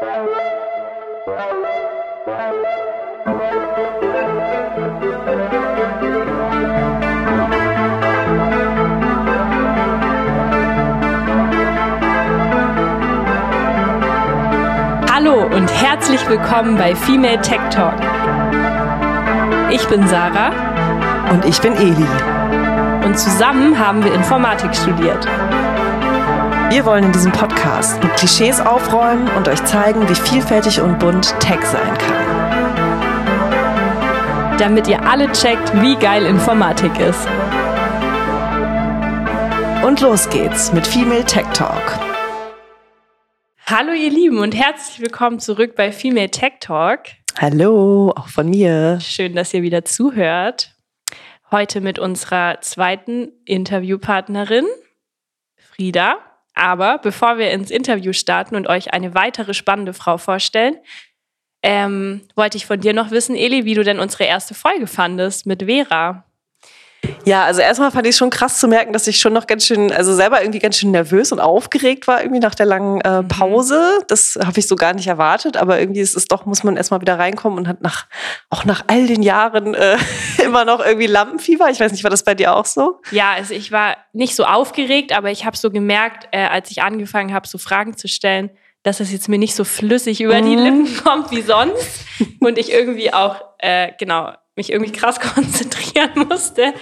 Hallo und herzlich willkommen bei Female Tech Talk. Ich bin Sarah Und ich bin Eli. und zusammen haben wir Informatik studiert. Wir wollen in diesem Podcast mit Klischees aufräumen und euch zeigen, wie vielfältig und bunt Tech sein kann. damit ihr alle checkt, wie geil Informatik ist. Und los geht's mit Female Tech Talk. Hallo ihr Lieben und herzlich willkommen zurück bei Female Tech Talk. Hallo, auch von mir. Schön, dass ihr wieder zuhört. Heute mit unserer zweiten Interviewpartnerin, Frieda. Aber bevor wir ins Interview starten und euch eine weitere spannende Frau vorstellen, ähm, wollte ich von dir noch wissen, Eli, wie du denn unsere erste Folge fandest mit Vera. Ja, also erstmal fand ich schon krass zu merken, dass ich schon noch ganz schön, also selber irgendwie ganz schön nervös und aufgeregt war, irgendwie nach der langen äh, Pause. Das habe ich so gar nicht erwartet, aber irgendwie ist es doch, muss man erstmal wieder reinkommen und hat nach, auch nach all den Jahren äh, immer noch irgendwie Lampenfieber. Ich weiß nicht, war das bei dir auch so? Ja, also ich war nicht so aufgeregt, aber ich habe so gemerkt, äh, als ich angefangen habe, so Fragen zu stellen, dass es jetzt mir nicht so flüssig über die Mhm. Lippen kommt wie sonst und ich irgendwie auch, äh, genau, mich irgendwie krass konzentrieren musste.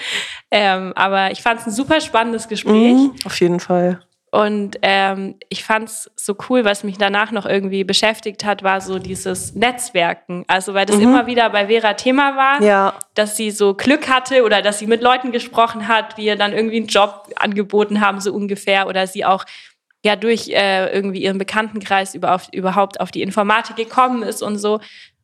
Ähm, aber ich fand es ein super spannendes Gespräch. Mhm, auf jeden Fall. Und ähm, ich fand es so cool, was mich danach noch irgendwie beschäftigt hat, war so dieses Netzwerken. Also weil das immer wieder bei Vera Thema war, Mhm. Ja. dass sie so Glück hatte oder dass sie mit Leuten gesprochen hat, die ihr dann irgendwie einen Job angeboten haben, so ungefähr. Oder sie auch ja durch äh, irgendwie ihren Bekanntenkreis über auf, überhaupt auf die Informatik gekommen ist und so.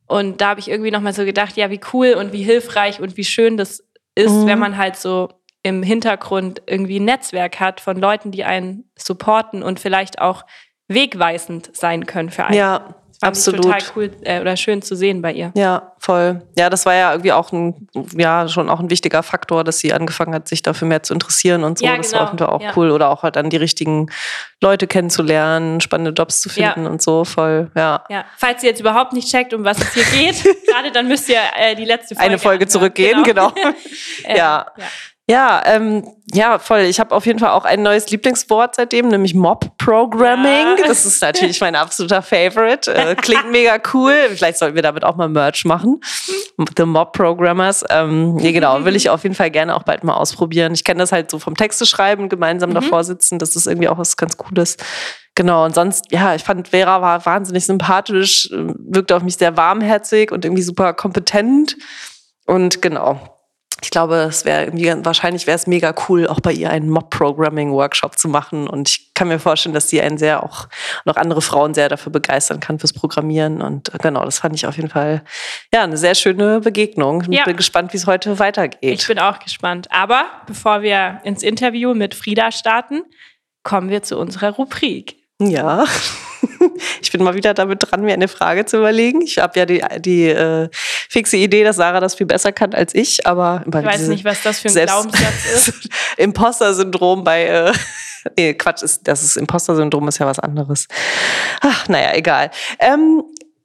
Und da habe ich irgendwie nochmal so gedacht, ja, wie cool und wie hilfreich und wie schön das ist, Mhm. wenn man halt so im Hintergrund irgendwie ein Netzwerk hat von Leuten, die einen supporten und vielleicht auch wegweisend sein können für einen. Ja, fand absolut. Ich total cool äh, oder schön zu sehen bei ihr. Ja, voll. Ja, das war ja irgendwie auch ein, ja, schon auch ein wichtiger Faktor, dass sie angefangen hat, sich dafür mehr zu interessieren und so. Ja, das genau. war auf jeden Fall auch Ja. cool. Oder auch halt dann die richtigen Leute kennenzulernen, spannende Jobs zu Ja. finden und so. Voll, ja. Ja, falls ihr jetzt überhaupt nicht checkt, um was es hier geht, gerade dann müsst ihr äh, die letzte Folge Eine Folge anhören. zurückgehen, genau. Ähm, Ja. ja. Ja, ähm, ja, voll. Ich habe auf jeden Fall auch ein neues Lieblingswort seitdem, nämlich Mob-Programming. Ja. Das ist natürlich mein absoluter Favorite. Äh, klingt mega cool. Vielleicht sollten wir damit auch mal Merch machen. The Mob-Programmers. Ähm, ja, genau, will ich auf jeden Fall gerne auch bald mal ausprobieren. Ich kenne das halt so vom Texte schreiben, gemeinsam Mhm. davor sitzen. Das ist irgendwie auch was ganz Cooles. Genau, und sonst, ja, ich fand, Vera war wahnsinnig sympathisch, äh, wirkte auf mich sehr warmherzig und irgendwie super kompetent. Und genau, ich glaube, es wäre wahrscheinlich wäre es mega cool, auch bei ihr einen Mob-Programming-Workshop zu machen. Und ich kann mir vorstellen, dass sie einen sehr auch noch andere Frauen sehr dafür begeistern kann fürs Programmieren. Und äh, genau, das fand ich auf jeden Fall ja eine sehr schöne Begegnung. Ich Ja. bin gespannt, wie es heute weitergeht. Ich bin auch gespannt. Aber bevor wir ins Interview mit Frieda starten, kommen wir zu unserer Rubrik. Ja, ich bin mal wieder damit dran, mir eine Frage zu überlegen. Ich habe ja die, die äh, fixe Idee, dass Sarah das viel besser kann als ich, aber Ich weiß nicht, was das für ein Glaubenssatz ist. Imposter-Syndrom bei, äh, nee, Quatsch, ist, das ist Imposter-Syndrom ist ja was anderes. Ach, naja, egal. Ähm,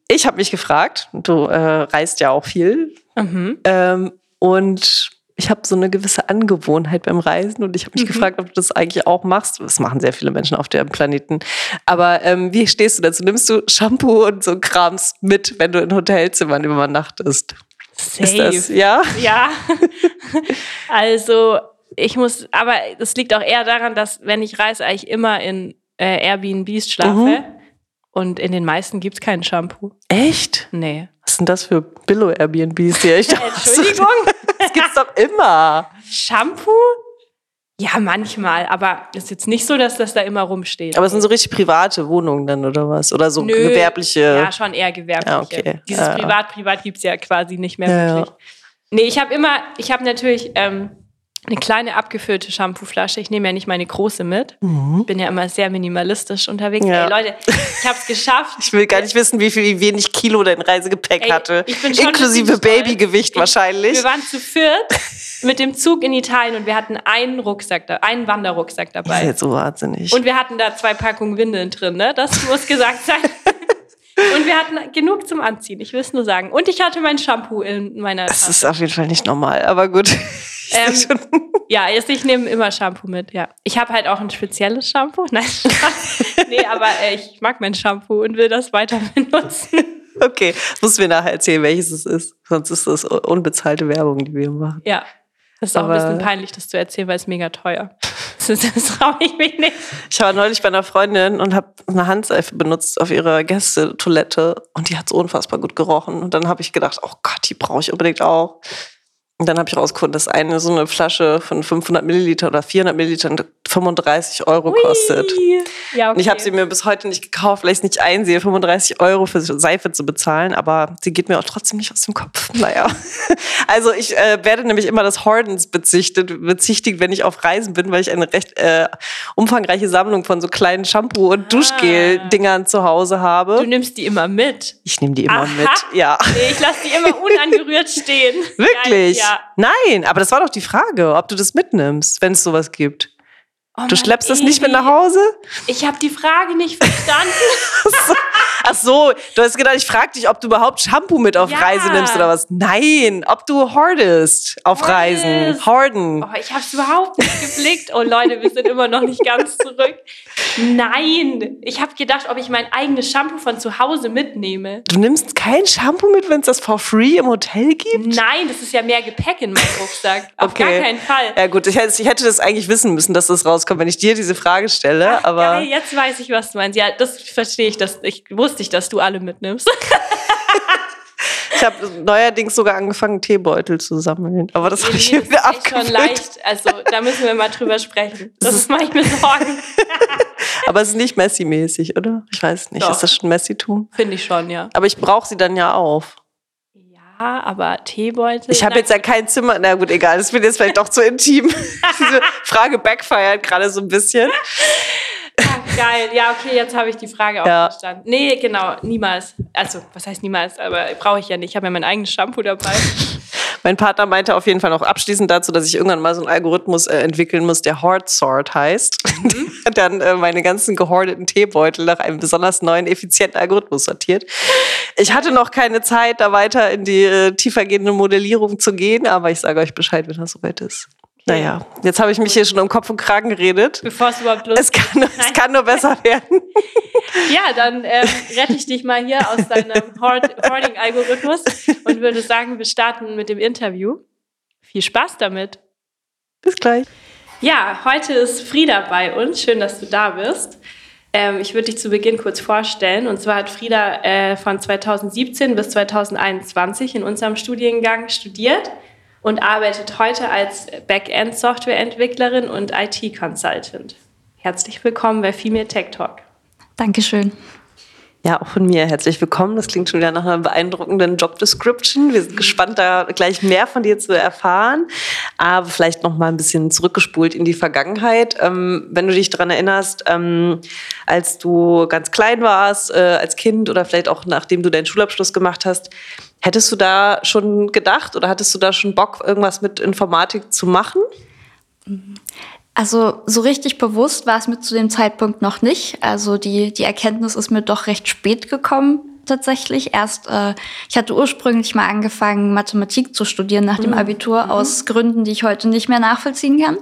ich habe mich gefragt, du äh, reist ja auch viel Mhm. ähm, und ich habe so eine gewisse Angewohnheit beim Reisen und ich habe mich gefragt, ob du das eigentlich auch machst. Das machen sehr viele Menschen auf dem Planeten. Aber ähm, wie stehst du dazu? Nimmst du Shampoo und so Krams mit, wenn du in Hotelzimmern übernachtest? Safe. Ist das, ja? Ja. also, ich muss, aber das liegt auch eher daran, dass, wenn ich reise, eigentlich immer in äh, Airbnbs schlafe. Mhm. Und in den meisten gibt es kein Shampoo. Echt? Nee. Was sind das für Billo-Airbnbs Entschuldigung? Das gibt's doch immer. Shampoo? Ja, manchmal. Aber es ist jetzt nicht so, dass das da immer rumsteht. Aber es sind so richtig private Wohnungen dann oder was? Oder so Nö. gewerbliche. Ja, schon eher gewerbliche. Ja, okay. Dieses Ja. Privat-Privat gibt es ja quasi nicht mehr Ja, ja. wirklich. Nee, ich habe immer, ich habe natürlich ähm, eine kleine abgefüllte Shampooflasche. Ich nehme ja nicht meine große mit. Bin ja immer sehr minimalistisch unterwegs. Mhm. Ja. Ey, Leute, ich habe es geschafft. Ich will gar nicht wissen, wie viel, wie wenig Kilo dein Reisegepäck Ey, hatte. ich bin schon Inklusive. Babygewicht Ich- wahrscheinlich. Wir waren zu viert mit dem Zug in Italien und wir hatten einen Rucksack, da, einen Wanderrucksack Das ist dabei. jetzt so wahnsinnig. Und wir hatten da zwei Packungen Windeln drin, ne? Das muss gesagt sein. Und wir hatten genug zum Anziehen, ich will es nur sagen. Und ich hatte mein Shampoo in meiner Das Tasche. ist auf jeden Fall nicht normal, aber gut. Ähm. Ja, jetzt, ich nehme immer Shampoo mit, ja. Ich habe halt auch ein spezielles Shampoo. Nein, nee, aber äh, ich mag mein Shampoo und will das weiter benutzen. Okay, das musst du mir nachher erzählen, welches es ist. Sonst ist das unbezahlte Werbung, die wir machen. Ja. Das ist auch Aber- ein bisschen peinlich, das zu erzählen, weil es mega teuer. Das, das traue ich mich nicht. Ich war neulich bei einer Freundin und habe eine Handseife benutzt auf ihrer Gästetoilette und die hat so unfassbar gut gerochen. Und dann habe ich gedacht, oh Gott, die brauche ich unbedingt auch. Und dann habe ich rausgefunden, dass eine so eine Flasche von 500 Milliliter oder 400 Milliliter 35 Euro kostet. Ui. Ja, okay. Und ich habe sie mir bis heute nicht gekauft, weil ich es nicht einsehe, 35 Euro für Seife zu bezahlen, aber sie geht mir auch trotzdem nicht aus dem Kopf. Naja. Also ich äh, werde nämlich immer des Hordens bezichtet, bezichtigt, wenn ich auf Reisen bin, weil ich eine recht äh, umfangreiche Sammlung von so kleinen Shampoo- und Duschgel-Dingern zu Hause Du habe. nimmst die immer mit. Ich nehme die immer Aha. mit. Ja. Nee, ich lasse die immer unangerührt stehen. Wirklich? Ja. Nein, aber das war doch die Frage, ob du das mitnimmst, wenn es sowas gibt. Oh Du schleppst das nicht mit Evi, nach Hause? Ich habe die Frage nicht verstanden. Ach so, du hast gedacht, ich frage dich, ob du überhaupt Shampoo mit auf Ja. Reise nimmst oder was? Nein, ob du hordest auf Hordest. Reisen. Horden. Oh, ich habe es überhaupt nicht geblickt. Oh Leute, wir sind immer noch nicht ganz zurück. Nein, ich habe gedacht, ob ich mein eigenes Shampoo von zu Hause mitnehme. Du nimmst kein Shampoo mit, wenn es das for free im Hotel gibt? Nein, das ist ja mehr Gepäck in meinem Rucksack. Auf Okay. gar keinen Fall. Ja gut, ich hätte, ich hätte das eigentlich wissen müssen, dass das rauskommt, wenn ich dir diese Frage stelle. Ach, aber geil, jetzt weiß ich, was du meinst. Ja, das verstehe ich. Das, ich wusste ich, dass du alle mitnimmst. ich habe neuerdings sogar angefangen, Teebeutel zu sammeln. Aber das habe ich das ist wieder echt schon abgewöhnt. leicht. Also da müssen wir mal drüber sprechen. Das ist mache ich mir Sorgen. Aber es ist nicht Messi-mäßig, oder? Ich weiß nicht. Doch. Ist das schon Messitum? Finde ich schon, ja. Aber ich brauche sie dann ja auf. Aber Teebeutel. Ich habe jetzt ja kein Zimmer. Na gut, egal, das wird jetzt vielleicht doch zu intim. Diese Frage backfeiert gerade so ein bisschen. Ach, geil. Ja, okay, jetzt habe ich die Frage auch Ja. verstanden. Nee, genau, niemals. Also, was heißt niemals? Aber brauche ich ja nicht. Ich habe ja mein eigenes Shampoo dabei. Mein Partner meinte auf jeden Fall noch abschließend dazu, dass ich irgendwann mal so einen Algorithmus äh, entwickeln muss, der Hoard Sort heißt. Mhm. Der dann äh, meine ganzen gehordeten Teebeutel nach einem besonders neuen, effizienten Algorithmus sortiert. Ich hatte noch keine Zeit, da weiter in die äh, tiefergehende Modellierung zu gehen, aber ich sage euch Bescheid, wenn das soweit ist. Naja, jetzt habe ich mich hier schon um Kopf und Kragen geredet. Bevor es überhaupt losgeht. kann, nur- es kann nur besser werden. Ja, dann ähm, rette ich dich mal hier aus deinem Hoard- Hoarding-Algorithmus und würde sagen, wir starten mit dem Interview. Viel Spaß damit. Bis gleich. Ja, heute ist Frieda bei uns. Schön, dass du da bist. Ähm, ich würde dich zu Beginn kurz vorstellen. Und zwar hat Frieda äh, von 2017 bis 2021 in unserem Studiengang studiert und arbeitet heute als Backend-Softwareentwicklerin und IT-Consultant. Herzlich willkommen bei Female Tech Talk. Dankeschön. Ja, auch von mir herzlich willkommen. Das klingt schon wieder nach einer beeindruckenden Job Description. Wir sind gespannt, da gleich mehr von dir zu erfahren. Aber vielleicht noch mal ein bisschen zurückgespult in die Vergangenheit. Ähm, wenn du dich daran erinnerst, ähm, als du ganz klein warst, äh, als Kind oder vielleicht auch nachdem du deinen Schulabschluss gemacht hast, hättest du da schon gedacht oder hattest du da schon Bock, irgendwas mit Informatik zu machen? Also so richtig bewusst war es mir zu dem Zeitpunkt noch nicht. Also die, die Erkenntnis ist mir doch recht spät gekommen tatsächlich. Erst, äh, ich hatte ursprünglich mal angefangen, Mathematik zu studieren nach dem Abitur, aus Gründen, die ich heute nicht mehr nachvollziehen kann.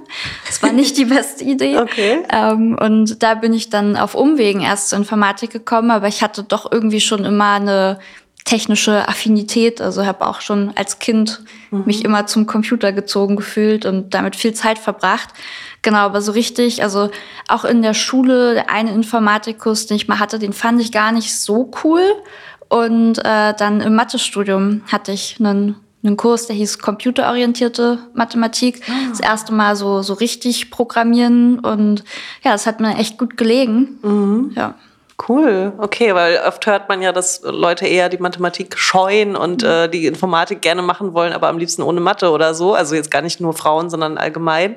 Das war nicht die beste Idee. Okay. Ähm, und da bin ich dann auf Umwegen erst zur Informatik gekommen, aber ich hatte doch irgendwie schon immer eine technische Affinität. Also habe auch schon als Kind mich immer zum Computer gezogen gefühlt und damit viel Zeit verbracht. Genau, aber so richtig, also auch in der Schule, der eine Informatikkurs, den ich mal hatte, den fand ich gar nicht so cool. Und äh, dann im Mathestudium hatte ich einen, einen Kurs, der hieß computerorientierte Mathematik. Das erste Mal so, so richtig programmieren und ja, das hat mir echt gut gelegen. Ja. Cool, okay, weil oft hört man ja, dass Leute eher die Mathematik scheuen und äh, die Informatik gerne machen wollen, aber am liebsten ohne Mathe oder so. Also jetzt gar nicht nur Frauen, sondern allgemein.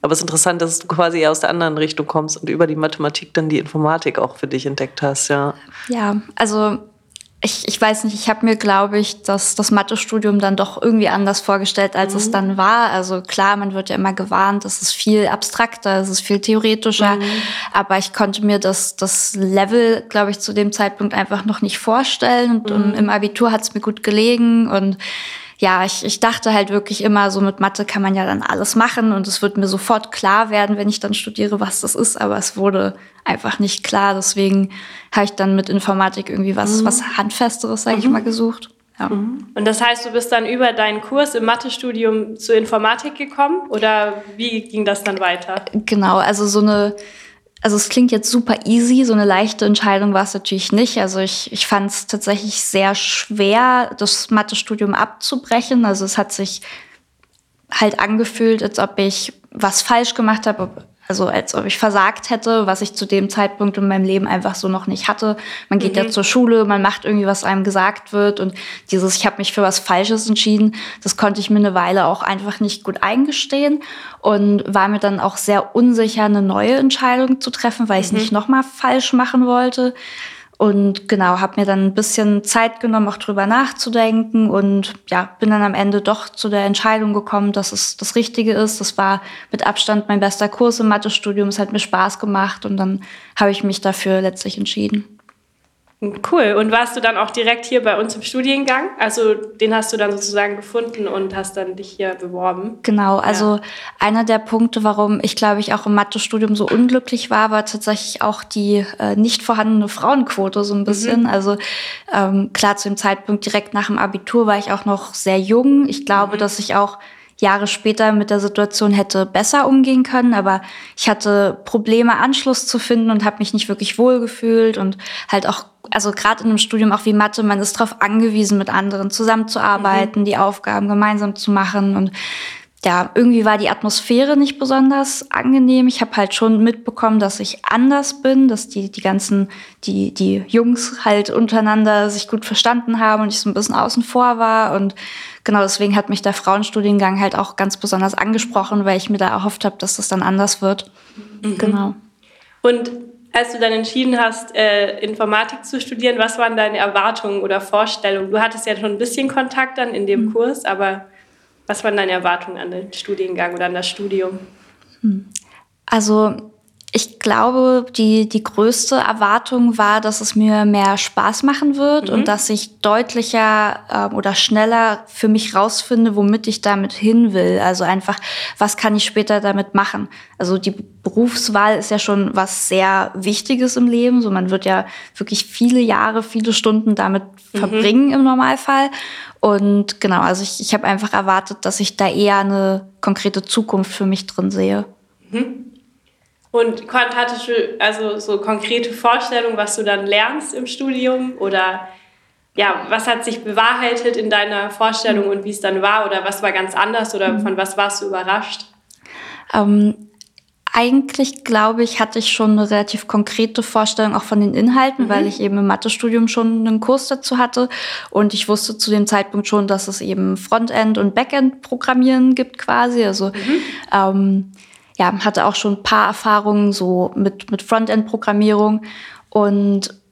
Aber es ist interessant, dass du quasi eher aus der anderen Richtung kommst und über die Mathematik dann die Informatik auch für dich entdeckt hast, ja. Ja, also ich, ich weiß nicht, ich habe mir, glaube ich, das, das Mathestudium dann doch irgendwie anders vorgestellt, als mhm. es dann war. Also klar, man wird ja immer gewarnt, es ist viel abstrakter, es ist viel theoretischer, mhm. aber ich konnte mir das, das Level, glaube ich, zu dem Zeitpunkt einfach noch nicht vorstellen. Und mhm. im Abitur hat es mir gut gelegen und ja, ich, ich dachte halt wirklich immer, so mit Mathe kann man ja dann alles machen und es wird mir sofort klar werden, wenn ich dann studiere, was das ist, aber es wurde einfach nicht klar. Deswegen habe ich dann mit Informatik irgendwie was, mhm. was Handfesteres, sage mhm. ich mal, gesucht. Ja. Mhm. Und das heißt, du bist dann über deinen Kurs im Mathestudium zur Informatik gekommen oder wie ging das dann weiter? Genau, also so eine also es klingt jetzt super easy, so eine leichte Entscheidung war es natürlich nicht. Also ich, ich fand es tatsächlich sehr schwer, das Mathestudium abzubrechen. Also es hat sich halt angefühlt, als ob ich was falsch gemacht habe, also als ob ich versagt hätte, was ich zu dem Zeitpunkt in meinem Leben einfach so noch nicht hatte. Man geht mhm. ja zur Schule, man macht irgendwie, was einem gesagt wird und dieses, ich habe mich für was Falsches entschieden, das konnte ich mir eine Weile auch einfach nicht gut eingestehen und war mir dann auch sehr unsicher, eine neue Entscheidung zu treffen, weil ich es mhm. nicht nochmal falsch machen wollte. Und genau, habe mir dann ein bisschen Zeit genommen, auch drüber nachzudenken und ja, bin dann am Ende doch zu der Entscheidung gekommen, dass es das Richtige ist. Das war mit Abstand mein bester Kurs im Mathestudium. Es hat mir Spaß gemacht und dann habe ich mich dafür letztlich entschieden. Cool. Und warst du dann auch direkt hier bei uns im Studiengang? Also den hast du dann sozusagen gefunden und hast dann dich hier beworben? Genau. Also ja. einer der Punkte, warum ich glaube ich auch im Mathestudium so unglücklich war, war tatsächlich auch die äh, nicht vorhandene Frauenquote so ein bisschen. Mhm. Also ähm, klar, zu dem Zeitpunkt direkt nach dem Abitur war ich auch noch sehr jung. Ich glaube, mhm. dass ich auch Jahre später mit der Situation hätte besser umgehen können, aber ich hatte Probleme, Anschluss zu finden und habe mich nicht wirklich wohlgefühlt und halt auch, also gerade in einem Studium auch wie Mathe, man ist darauf angewiesen, mit anderen zusammenzuarbeiten, mhm. die Aufgaben gemeinsam zu machen und ja, irgendwie war die Atmosphäre nicht besonders angenehm. Ich habe halt schon mitbekommen, dass ich anders bin, dass die, die ganzen, die, die Jungs halt untereinander sich gut verstanden haben und ich so ein bisschen außen vor war. Und genau deswegen hat mich der Frauenstudiengang halt auch ganz besonders angesprochen, weil ich mir da erhofft habe, dass das dann anders wird. Mhm. Genau. Und als du dann entschieden hast, äh, Informatik zu studieren, was waren deine Erwartungen oder Vorstellungen? Du hattest ja schon ein bisschen Kontakt dann in dem mhm. Kurs, aber was waren deine Erwartungen an den Studiengang oder an das Studium? Hm. Also ich glaube, die, die größte Erwartung war, dass es mir mehr Spaß machen wird mhm. und dass ich deutlicher äh, oder schneller für mich rausfinde, womit ich damit hin will. Also einfach, was kann ich später damit machen? Also die Berufswahl ist ja schon was sehr Wichtiges im Leben. So man wird ja wirklich viele Jahre, viele Stunden damit mhm. verbringen im Normalfall. Und genau, also ich, ich habe einfach erwartet, dass ich da eher eine konkrete Zukunft für mich drin sehe. Mhm. Und hattest du also so konkrete Vorstellungen, was du dann lernst im Studium oder ja, was hat sich bewahrheitet in deiner Vorstellung und wie es dann war oder was war ganz anders oder von was warst du überrascht? Ähm, eigentlich glaube ich, hatte ich schon eine relativ konkrete Vorstellung auch von den Inhalten, mhm. weil ich eben im Mathestudium schon einen Kurs dazu hatte und ich wusste zu dem Zeitpunkt schon, dass es eben Frontend und Backend Programmieren gibt quasi. Also mhm. ähm, ja, hatte auch schon ein paar Erfahrungen so mit, mit Frontend-Programmierung und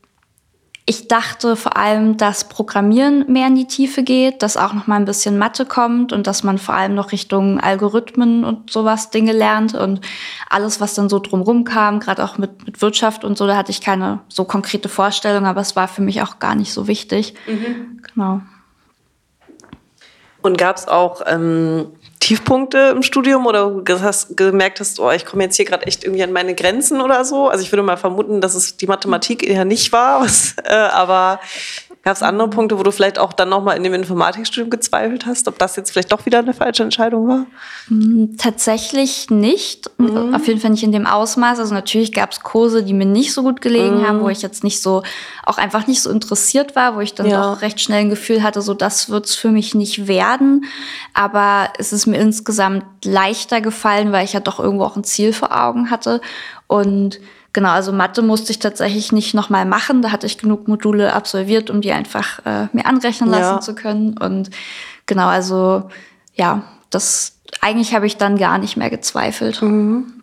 ich dachte vor allem, dass Programmieren mehr in die Tiefe geht, dass auch noch mal ein bisschen Mathe kommt und dass man vor allem noch Richtung Algorithmen und sowas Dinge lernt und alles, was dann so drumrum kam, gerade auch mit, mit Wirtschaft und so, da hatte ich keine so konkrete Vorstellung, aber es war für mich auch gar nicht so wichtig. Mhm. Genau. Und gab es auch ähm, Tiefpunkte im Studium oder du hast gemerkt hast, oh, ich komme jetzt hier gerade echt irgendwie an meine Grenzen oder so? Also ich würde mal vermuten, dass es die Mathematik eher nicht war, was, äh, aber Gab es andere Punkte, wo du vielleicht auch dann nochmal in dem Informatikstudium gezweifelt hast, ob das jetzt vielleicht doch wieder eine falsche Entscheidung war? Hm, tatsächlich nicht. Mhm. Auf jeden Fall nicht in dem Ausmaß. Also natürlich gab es Kurse, die mir nicht so gut gelegen mhm. haben, wo ich jetzt nicht so, auch einfach nicht so interessiert war, wo ich dann ja. doch recht schnell ein Gefühl hatte, so das wird's für mich nicht werden. Aber es ist mir insgesamt leichter gefallen, weil ich ja doch irgendwo auch ein Ziel vor Augen hatte. Und Genau, also Mathe musste ich tatsächlich nicht nochmal machen. Da hatte ich genug Module absolviert, um die einfach äh, mir anrechnen lassen ja. zu können. Und genau, also ja, das eigentlich habe ich dann gar nicht mehr gezweifelt. Mhm.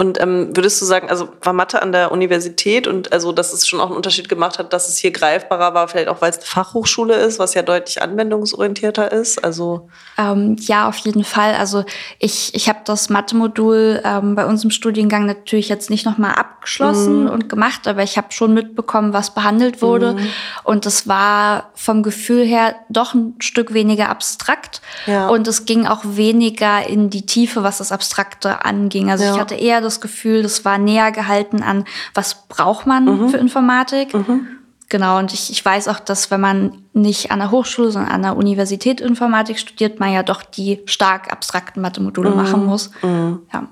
Und ähm, würdest du sagen, also war Mathe an der Universität und also, dass es schon auch einen Unterschied gemacht hat, dass es hier greifbarer war, vielleicht auch, weil es eine Fachhochschule ist, was ja deutlich anwendungsorientierter ist? Also ähm, ja, auf jeden Fall. Also ich, ich habe das Mathe-Modul ähm, bei uns im Studiengang natürlich jetzt nicht nochmal abgeschlossen mhm. und gemacht, aber ich habe schon mitbekommen, was behandelt wurde. Mhm. Und es war vom Gefühl her doch ein Stück weniger abstrakt. Ja. Und es ging auch weniger in die Tiefe, was das Abstrakte anging. Also ja. ich hatte eher das Gefühl, das war näher gehalten an, was braucht man mhm. für Informatik. Mhm. Genau, und ich, ich weiß auch, dass wenn man nicht an der Hochschule, sondern an der Universität Informatik studiert, man ja doch die stark abstrakten Mathe-Module mhm. machen muss. Mhm. Ja.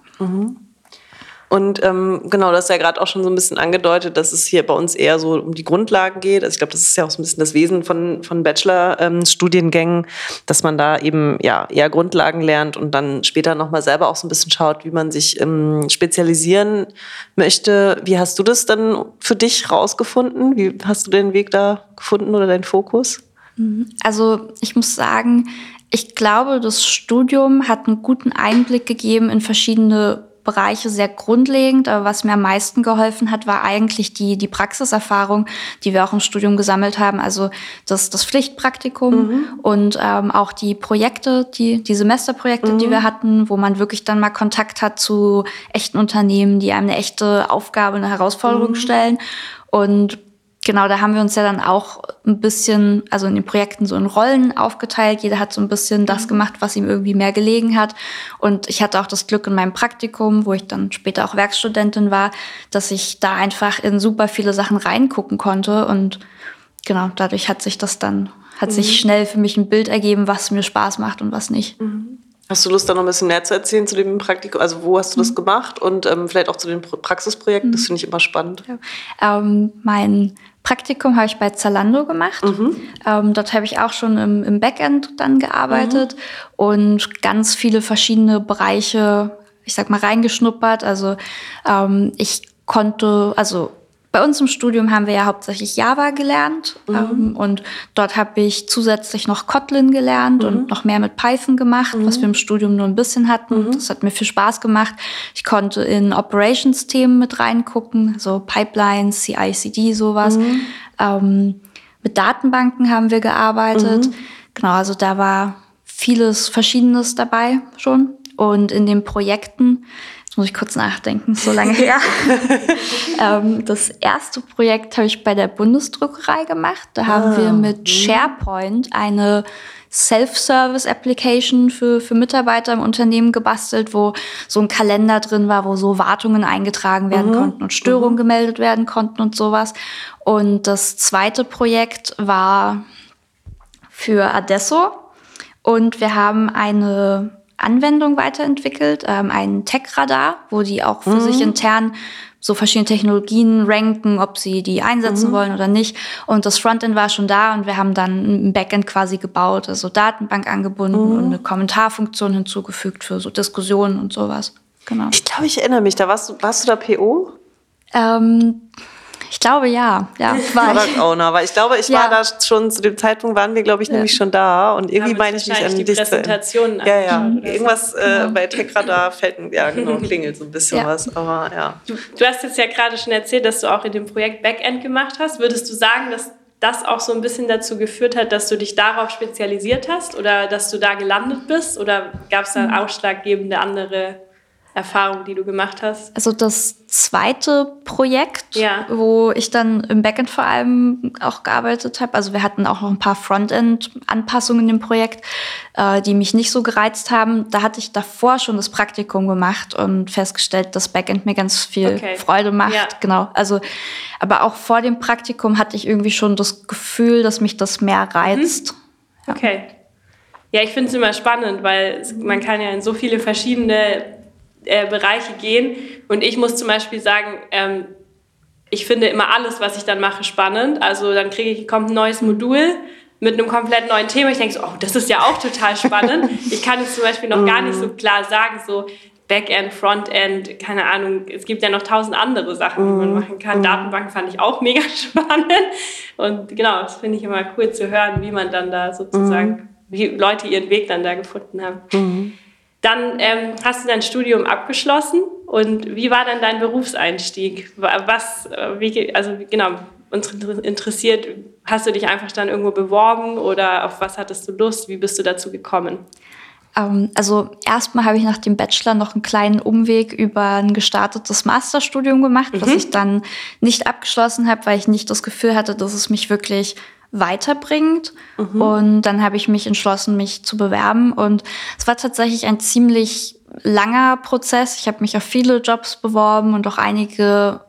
Und ähm, genau, das ist ja gerade auch schon so ein bisschen angedeutet, dass es hier bei uns eher so um die Grundlagen geht. Also ich glaube, das ist ja auch so ein bisschen das Wesen von, von Bachelor-Studiengängen, ähm, dass man da eben ja eher Grundlagen lernt und dann später nochmal selber auch so ein bisschen schaut, wie man sich ähm, spezialisieren möchte. Wie hast du das dann für dich rausgefunden? Wie hast du den Weg da gefunden oder deinen Fokus? Mhm. Also ich muss sagen, ich glaube, das Studium hat einen guten Einblick gegeben in verschiedene Bereiche sehr grundlegend, aber was mir am meisten geholfen hat, war eigentlich die, die Praxiserfahrung, die wir auch im Studium gesammelt haben. Also das, das Pflichtpraktikum mhm. und ähm, auch die Projekte, die, die Semesterprojekte, mhm. die wir hatten, wo man wirklich dann mal Kontakt hat zu echten Unternehmen, die einem eine echte Aufgabe, eine Herausforderung mhm. stellen. Und genau, da haben wir uns ja dann auch ein bisschen, also in den Projekten so in Rollen aufgeteilt. Jeder hat so ein bisschen das mhm. gemacht, was ihm irgendwie mehr gelegen hat. Und ich hatte auch das Glück in meinem Praktikum, wo ich dann später auch Werkstudentin war, dass ich da einfach in super viele Sachen reingucken konnte. Und genau, dadurch hat sich das dann, hat mhm. sich schnell für mich ein Bild ergeben, was mir Spaß macht und was nicht. Mhm. Hast du Lust, da noch ein bisschen mehr zu erzählen zu dem Praktikum? Also wo hast du das mhm. gemacht und ähm, vielleicht auch zu den Praxisprojekten? Das mhm. finde ich immer spannend. Ja. Ähm, mein Praktikum habe ich bei Zalando gemacht. Mhm. Ähm, dort habe ich auch schon im, im Backend dann gearbeitet mhm. und ganz viele verschiedene Bereiche, ich sag mal, reingeschnuppert. Also ähm, ich konnte, also bei uns im Studium haben wir ja hauptsächlich Java gelernt mhm. ähm, und dort habe ich zusätzlich noch Kotlin gelernt mhm. und noch mehr mit Python gemacht, mhm. was wir im Studium nur ein bisschen hatten. Mhm. Das hat mir viel Spaß gemacht. Ich konnte in Operations-Themen mit reingucken, so Pipelines, CI/CD, sowas. Mhm. Ähm, mit Datenbanken haben wir gearbeitet. Mhm. Genau, also da war vieles Verschiedenes dabei schon. Und in den Projekten muss ich kurz nachdenken, so lange her. ähm, das erste Projekt habe ich bei der Bundesdruckerei gemacht. Da haben wir ah, mit. SharePoint eine Self-Service-Application für, für Mitarbeiter im Unternehmen gebastelt, wo so ein Kalender drin war, wo so Wartungen eingetragen werden mhm. konnten und Störungen mhm. gemeldet werden konnten und sowas. Und das zweite Projekt war für Adesso. Und wir haben eine Anwendung weiterentwickelt, ähm, ein Tech-Radar, wo die auch für mhm. sich intern so verschiedene Technologien ranken, ob sie die einsetzen mhm. wollen oder nicht. Und das Frontend war schon da und wir haben dann ein Backend quasi gebaut, also Datenbank angebunden mhm. und eine Kommentarfunktion hinzugefügt für so Diskussionen und sowas. Genau. Ich glaube, ich erinnere mich, da warst du, warst du da PO? Ähm, ich glaube ja. ja war Product Owner, weil ich glaube, ich ja. war da schon zu dem Zeitpunkt waren wir, glaube ich, ja. nämlich schon da und irgendwie meine ich mich an die Präsentation. Ja, ja. Irgendwas äh, genau. bei TechRadar fällt, ja genau, klingelt so ein bisschen was, aber ja. Du, du hast jetzt ja gerade schon erzählt, dass du auch in dem Projekt Backend gemacht hast. Würdest du sagen, dass das auch so ein bisschen dazu geführt hat, dass du dich darauf spezialisiert hast oder dass du da gelandet bist? Oder gab es da mhm. ausschlaggebende andere Erfahrung, die du gemacht hast? Also das zweite Projekt, ja. wo ich dann im Backend vor allem auch gearbeitet habe. Also wir hatten auch noch ein paar Frontend-Anpassungen im Projekt, äh, die mich nicht so gereizt haben. Da hatte ich davor schon das Praktikum gemacht und festgestellt, dass Backend mir ganz viel okay. Freude macht. Ja. Genau. Also, aber auch vor dem Praktikum hatte ich irgendwie schon das Gefühl, dass mich das mehr reizt. Mhm. Okay. Ja, ich finde es immer spannend, weil man kann ja in so viele verschiedene äh, Bereiche gehen. Und ich muss zum Beispiel sagen, ähm, ich finde immer alles, was ich dann mache, spannend. Also dann kriege ich, kommt ein neues Modul mit einem komplett neuen Thema. Ich denke so, oh, das ist ja auch total spannend. ich kann es zum Beispiel noch gar nicht so klar sagen, so Backend, Frontend, keine Ahnung. Es gibt ja noch tausend andere Sachen, die man machen kann. Datenbank fand ich auch mega spannend. Und genau, das finde ich immer cool zu hören, wie man dann da sozusagen, wie Leute ihren Weg dann da gefunden haben. Dann ähm, hast du dein Studium abgeschlossen Und wie war dann dein Berufseinstieg? Was, äh, wie, also genau, uns interessiert, hast du dich einfach dann irgendwo beworben oder auf was hattest du Lust? Wie bist du dazu gekommen? Ähm, also erstmal habe ich nach dem Bachelor noch einen kleinen Umweg über ein gestartetes Masterstudium gemacht, mhm. was ich dann nicht abgeschlossen habe, weil ich nicht das Gefühl hatte, dass es mich wirklich weiterbringt. Mhm. Und dann habe ich mich entschlossen, mich zu bewerben. Und es war tatsächlich ein ziemlich langer Prozess. Ich habe mich auf viele Jobs beworben und auch einige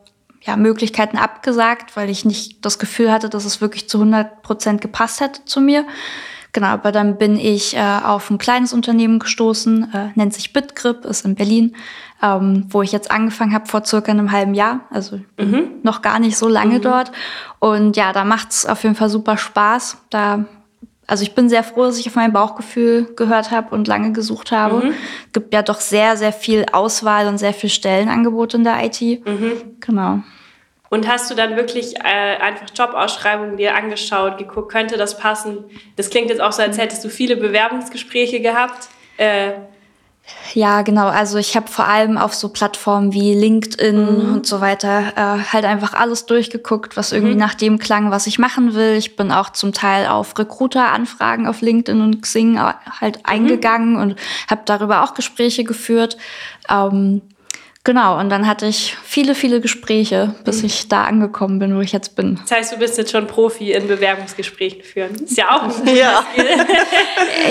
ja, Möglichkeiten abgesagt, weil ich nicht das Gefühl hatte, dass es wirklich zu 100 Prozent gepasst hätte zu mir. Genau, aber dann bin ich äh, auf ein kleines Unternehmen gestoßen, äh, nennt sich BitGrip, ist in Berlin, ähm, wo ich jetzt angefangen habe vor circa einem halben Jahr, also mhm. noch gar nicht so lange mhm. dort. Und ja, da macht's auf jeden Fall super Spaß. Da also ich bin sehr froh, dass ich auf mein Bauchgefühl gehört habe und lange gesucht habe. Mhm. Es gibt ja doch sehr, sehr viel Auswahl und sehr viel Stellenangebot in der IT. Mhm. Genau. Und hast du dann wirklich äh, einfach Jobausschreibungen dir angeschaut, geguckt, könnte das passen? Das klingt jetzt auch so, als hättest du viele Bewerbungsgespräche gehabt. Äh, ja, genau. Also ich habe vor allem auf so Plattformen wie LinkedIn mhm. und so weiter äh, halt einfach alles durchgeguckt, was irgendwie mhm. nach dem klang, was ich machen will. Ich bin auch zum Teil auf Recruiter-Anfragen auf LinkedIn und Xing halt mhm. eingegangen und habe darüber auch Gespräche geführt. Ähm, Genau, und dann hatte ich viele, viele Gespräche, bis mhm. ich da angekommen bin, wo ich jetzt bin. Das heißt, du bist jetzt schon Profi in Bewerbungsgesprächen führen. Ist ja auch ein gutes ja.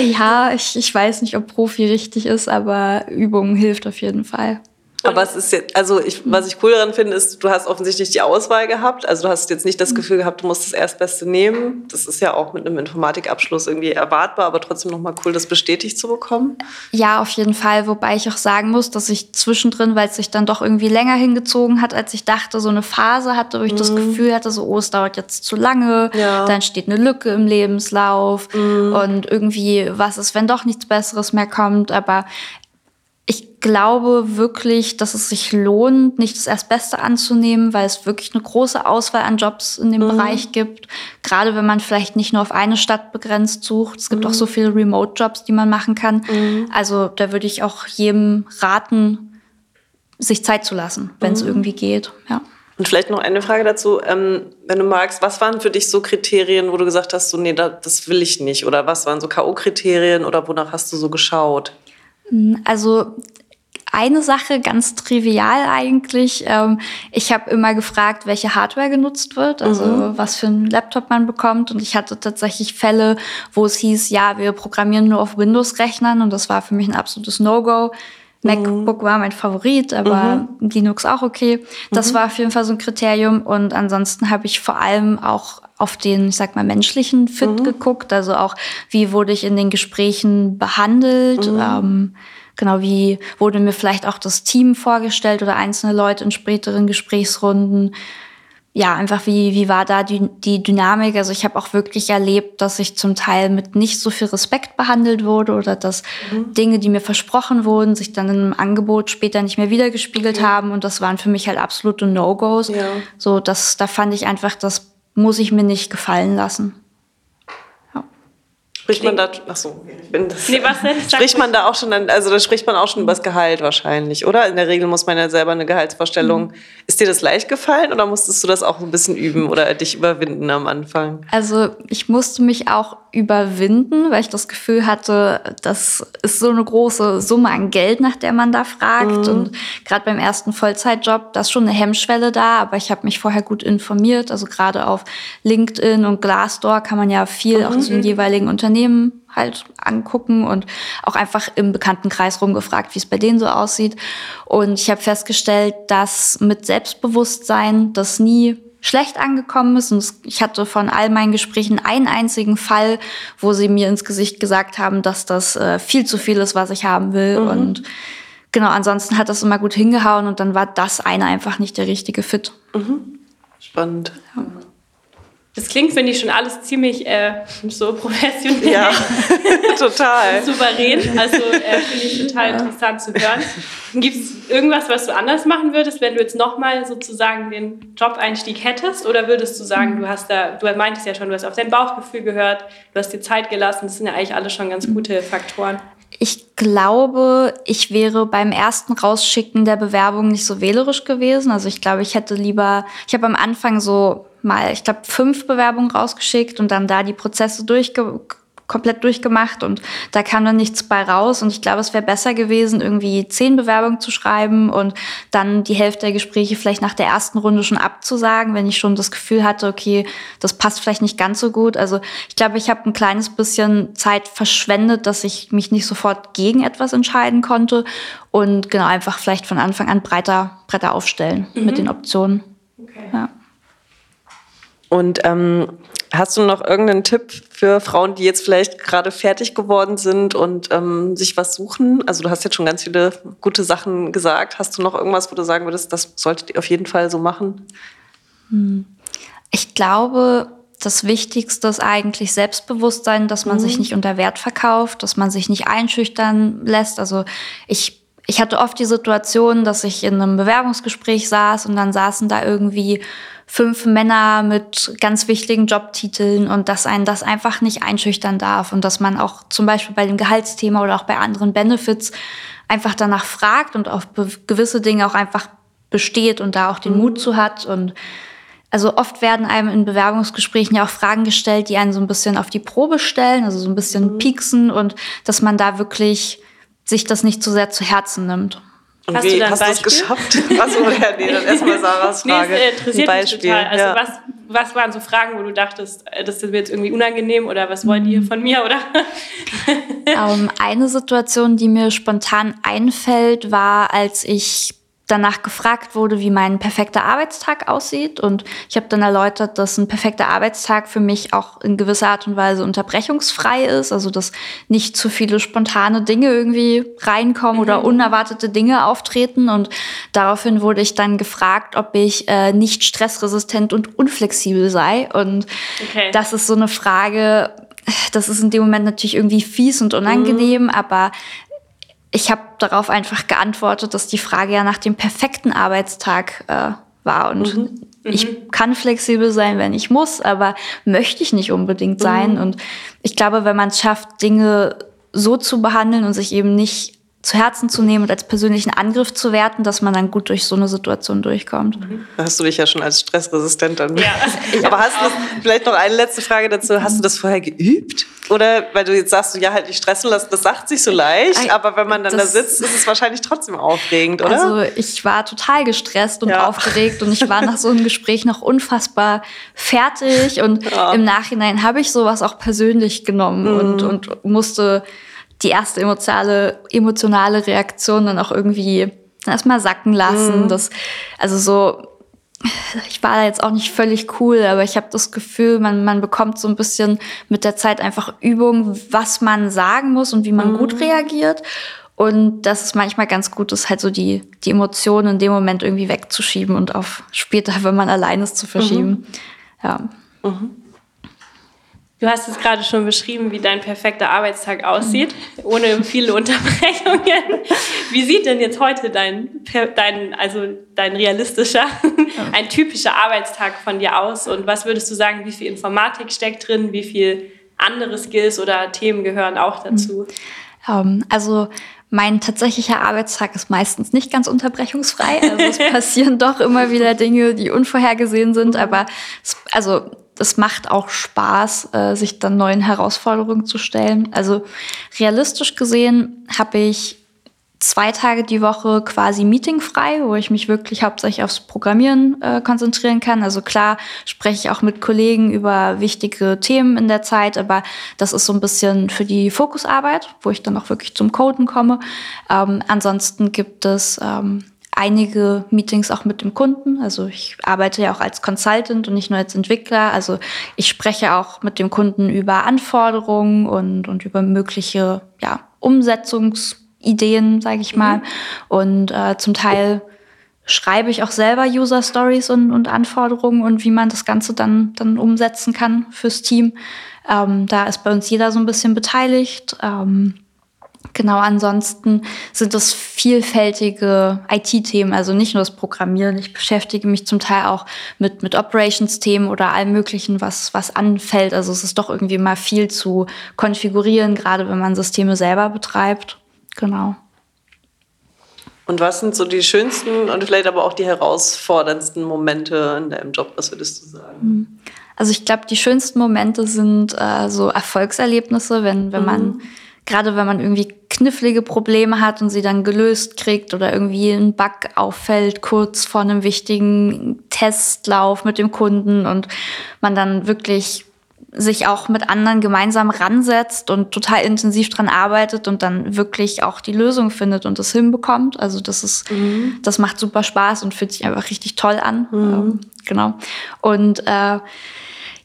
ja, ich, ich weiß nicht, ob Profi richtig ist, aber Übung hilft auf jeden Fall. Aber es ist jetzt, also ich, was ich cool daran finde, ist, du hast offensichtlich die Auswahl gehabt. Also du hast jetzt nicht das Gefühl gehabt, du musst das Erstbeste nehmen. Das ist ja auch mit einem Informatikabschluss irgendwie erwartbar, aber trotzdem nochmal cool, das bestätigt zu bekommen. Ja, auf jeden Fall. Wobei ich auch sagen muss, dass ich zwischendrin, weil es sich dann doch irgendwie länger hingezogen hat, als ich dachte, so eine Phase hatte, wo ich mhm. das Gefühl hatte, so, oh, es dauert jetzt zu lange. Ja. Dann steht eine Lücke im Lebenslauf. Mhm. Und irgendwie, was ist, wenn doch nichts Besseres mehr kommt? Aber glaube wirklich, dass es sich lohnt, nicht das Erstbeste anzunehmen, weil es wirklich eine große Auswahl an Jobs in dem mhm. Bereich gibt. Gerade wenn man vielleicht nicht nur auf eine Stadt begrenzt sucht. Es gibt mhm. auch so viele Remote-Jobs, die man machen kann. Mhm. Also da würde ich auch jedem raten, sich Zeit zu lassen, wenn es mhm. irgendwie geht. Ja. Und vielleicht noch eine Frage dazu, ähm, wenn du magst, was waren für dich so Kriterien, wo du gesagt hast, so nee, das will ich nicht? Oder was waren so K.O.-Kriterien oder wonach hast du so geschaut? Also eine Sache, ganz trivial eigentlich. Ähm, ich habe immer gefragt, welche Hardware genutzt wird, also mhm. was für ein Laptop man bekommt. Und ich hatte tatsächlich Fälle, wo es hieß, ja, wir programmieren nur auf Windows-Rechnern und das war für mich ein absolutes No-Go. MacBook war mein Favorit, aber mhm. Linux auch okay. Das mhm. war auf jeden Fall so ein Kriterium. Und ansonsten habe ich vor allem auch auf den, ich sag mal, menschlichen Fit mhm. geguckt. Also auch, wie wurde ich in den Gesprächen behandelt? Mhm. Ähm, genau, wie wurde mir vielleicht auch das Team vorgestellt oder einzelne Leute in späteren Gesprächsrunden? ja, einfach wie, wie war da die, die Dynamik? Also ich habe auch wirklich erlebt, dass ich zum Teil mit nicht so viel Respekt behandelt wurde oder dass mhm. Dinge, die mir versprochen wurden, sich dann im Angebot später nicht mehr wiedergespiegelt mhm. haben. Und das waren für mich halt absolute No-Gos. Ja. So, das, da fand ich einfach, das muss ich mir nicht gefallen lassen. Spricht man da, ach so, ich bin das, nee, was denn? Spricht man da auch schon, also da spricht man auch schon über das Gehalt wahrscheinlich, oder? In der Regel muss man ja selber eine Gehaltsvorstellung. Mhm. Ist dir das leicht gefallen oder musstest du das auch ein bisschen üben oder dich überwinden am Anfang? Also ich musste mich auch überwinden, weil ich das Gefühl hatte, das ist so eine große Summe an Geld, nach der man da fragt. Mhm. Und gerade beim ersten Vollzeitjob, da ist schon eine Hemmschwelle da, aber ich habe mich vorher gut informiert. Also gerade auf LinkedIn und Glassdoor kann man ja viel mhm. auch zu den jeweiligen Unternehmen halt angucken und auch einfach im Bekanntenkreis rumgefragt, wie es bei denen so aussieht. Und ich habe festgestellt, dass mit Selbstbewusstsein das nie schlecht angekommen ist. Und ich hatte von all meinen Gesprächen einen einzigen Fall, wo sie mir ins Gesicht gesagt haben, dass das äh, viel zu viel ist, was ich haben will. Mhm. Und genau, ansonsten hat das immer gut hingehauen und dann war das eine einfach nicht der richtige Fit. Mhm. Spannend. Ja. Das klingt, finde ich, schon alles ziemlich äh, so professionell. Ja, total. souverän. Also äh, finde ich total interessant zu hören. Gibt es irgendwas, was du anders machen würdest, wenn du jetzt nochmal sozusagen den Job-Einstieg hättest? Oder würdest du sagen, du hast da, du meintest ja schon, du hast auf dein Bauchgefühl gehört, du hast dir Zeit gelassen. Das sind ja eigentlich alle schon ganz gute Faktoren. Ich glaube, ich wäre beim ersten Rausschicken der Bewerbung nicht so wählerisch gewesen. Also ich glaube, ich hätte lieber, ich habe am Anfang so mal, ich glaube, fünf Bewerbungen rausgeschickt und dann da die Prozesse durchge komplett durchgemacht und da kam dann nichts bei raus. Und ich glaube, es wäre besser gewesen, irgendwie zehn Bewerbungen zu schreiben und dann die Hälfte der Gespräche vielleicht nach der ersten Runde schon abzusagen, wenn ich schon das Gefühl hatte, okay, das passt vielleicht nicht ganz so gut. Also ich glaube, ich habe ein kleines bisschen Zeit verschwendet, dass ich mich nicht sofort gegen etwas entscheiden konnte und genau einfach vielleicht von Anfang an breiter, breiter aufstellen mhm. mit den Optionen. Okay. Ja. Und ähm, hast du noch irgendeinen Tipp für Frauen, die jetzt vielleicht gerade fertig geworden sind und ähm, sich was suchen? Also du hast jetzt schon ganz viele gute Sachen gesagt. Hast du noch irgendwas, wo du sagen würdest, das solltet ihr auf jeden Fall so machen? Hm. Ich glaube, das Wichtigste ist eigentlich Selbstbewusstsein, dass man mhm. sich nicht unter Wert verkauft, dass man sich nicht einschüchtern lässt. Also ich, ich hatte oft die Situation, dass ich in einem Bewerbungsgespräch saß und dann saßen da irgendwie fünf Männer mit ganz wichtigen Jobtiteln und dass einen das einfach nicht einschüchtern darf und dass man auch zum Beispiel bei dem Gehaltsthema oder auch bei anderen Benefits einfach danach fragt und auf gewisse Dinge auch einfach besteht und da auch den. Mut zu hat und also oft werden einem in Bewerbungsgesprächen ja auch Fragen gestellt, die einen so ein bisschen auf die Probe stellen, also so ein bisschen mhm. pieksen und dass man da wirklich sich das nicht zu sehr zu Herzen nimmt. Und hast wie, du hast du es geschafft? Achso, ja, nee, dann erstmal Sarahs Frage. Nee, interessiert ein Beispiel. mich total. Also ja. was, was waren so Fragen, wo du dachtest, äh, das ist mir jetzt irgendwie unangenehm oder was wollen die hier von mir, oder? um, ähm, eine Situation, die mir spontan einfällt, war, als ich danach gefragt wurde, wie mein perfekter Arbeitstag aussieht. Und ich habe dann erläutert, dass ein perfekter Arbeitstag für mich auch in gewisser Art und Weise unterbrechungsfrei ist. Also dass nicht zu viele spontane Dinge irgendwie reinkommen mhm. oder unerwartete Dinge auftreten. Und daraufhin wurde ich dann gefragt, ob ich äh, nicht stressresistent und unflexibel sei. Und okay. das ist so eine Frage, das ist in dem Moment natürlich irgendwie fies und unangenehm, mhm. aber ich habe darauf einfach geantwortet, dass die Frage ja nach dem perfekten Arbeitstag äh, war. Und mhm. ich mhm. kann flexibel sein, wenn ich muss, aber möchte ich nicht unbedingt sein. Mhm. Und ich glaube, wenn man es schafft, Dinge so zu behandeln und sich eben nicht zu Herzen zu nehmen und als persönlichen Angriff zu werten, dass man dann gut durch so eine Situation durchkommt. Da hast du dich ja schon als stressresistent dann. Ja. Aber hast du vielleicht noch eine letzte Frage dazu? Hast du das vorher geübt? Oder weil du jetzt sagst, du ja halt nicht stressen lassen, das sagt sich so leicht, aber wenn man dann das, da sitzt, ist es wahrscheinlich trotzdem aufregend, oder? Also ich war total gestresst und ja. aufgeregt und ich war nach so einem Gespräch noch unfassbar fertig und ja. im Nachhinein habe ich sowas auch persönlich genommen mhm. und, und musste die erste emotionale, emotionale Reaktion dann auch irgendwie erstmal sacken lassen. Mhm. Das, also so, ich war da jetzt auch nicht völlig cool, aber ich habe das Gefühl, man, man bekommt so ein bisschen mit der Zeit einfach Übung, was man sagen muss und wie man mhm. gut reagiert. Und das ist manchmal ganz gut ist, halt so die, die Emotionen in dem Moment irgendwie wegzuschieben und auf später, wenn man allein ist, zu verschieben. Mhm. Ja. Mhm. Du hast es gerade schon beschrieben, wie dein perfekter Arbeitstag aussieht, ohne viele Unterbrechungen. Wie sieht denn jetzt heute dein, dein, also dein realistischer, ein typischer Arbeitstag von dir aus? Und was würdest du sagen, wie viel Informatik steckt drin, wie viel andere Skills oder Themen gehören auch dazu? Um, ähm, also mein tatsächlicher Arbeitstag ist meistens nicht ganz unterbrechungsfrei. Also es passieren doch immer wieder Dinge, die unvorhergesehen sind. Aber es, also es macht auch Spaß, äh, sich dann neuen Herausforderungen zu stellen. Also realistisch gesehen habe ich zwei Tage die Woche quasi meetingfrei, wo ich mich wirklich hauptsächlich aufs Programmieren äh, konzentrieren kann. Also klar spreche ich auch mit Kollegen über wichtige Themen in der Zeit, aber das ist so ein bisschen für die Fokusarbeit, wo ich dann auch wirklich zum Coden komme. Ähm, ansonsten gibt es ähm, einige Meetings auch mit dem Kunden. Also ich arbeite ja auch als Consultant und nicht nur als Entwickler. Also ich spreche auch mit dem Kunden über Anforderungen und, und über mögliche ja, Umsetzungsideen, sage ich mal. Mhm. Und äh, zum Teil schreibe ich auch selber User Stories und, und Anforderungen und wie man das Ganze dann, dann umsetzen kann fürs Team. Ähm, da ist bei uns jeder so ein bisschen beteiligt. Ähm, Genau, ansonsten sind das vielfältige IT-Themen, also nicht nur das Programmieren. Ich beschäftige mich zum Teil auch mit, mit Operations-Themen oder allem Möglichen, was, was anfällt. Also es ist doch irgendwie mal viel zu konfigurieren, gerade wenn man Systeme selber betreibt. Genau. Und was sind so die schönsten und vielleicht aber auch die herausforderndsten Momente in deinem Job? Was würdest du sagen? Hm. Also ich glaube, die schönsten Momente sind äh, so Erfolgserlebnisse, wenn, wenn mhm. man gerade wenn man irgendwie knifflige Probleme hat und sie dann gelöst kriegt oder irgendwie ein Bug auffällt kurz vor einem wichtigen Testlauf mit dem Kunden und man dann wirklich sich auch mit anderen gemeinsam ransetzt und total intensiv dran arbeitet und dann wirklich auch die Lösung findet und das hinbekommt. Also das ist, mhm. das macht super Spaß und fühlt sich einfach richtig toll an. Mhm. Ähm, genau. Und äh,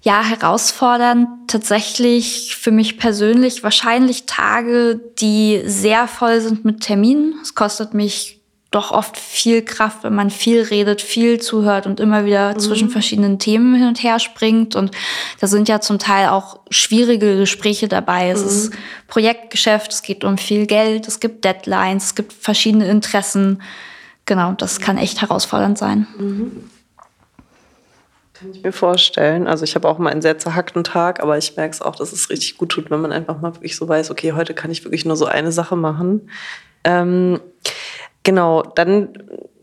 ja, herausfordernd tatsächlich für mich persönlich wahrscheinlich Tage, die sehr voll sind mit Terminen. Es kostet mich doch oft viel Kraft, wenn man viel redet, viel zuhört und immer wieder mhm. zwischen verschiedenen Themen hin und her springt. Und da sind ja zum Teil auch schwierige Gespräche dabei. Es mhm. ist Projektgeschäft, es geht um viel Geld, es gibt Deadlines, es gibt verschiedene Interessen. Genau, das kann echt herausfordernd sein. Mhm. Kann ich mir vorstellen. Also ich habe auch mal einen sehr zerhackten Tag, aber ich merke es auch, dass es richtig gut tut, wenn man einfach mal wirklich so weiß, okay, heute kann ich wirklich nur so eine Sache machen. Ähm, genau, dann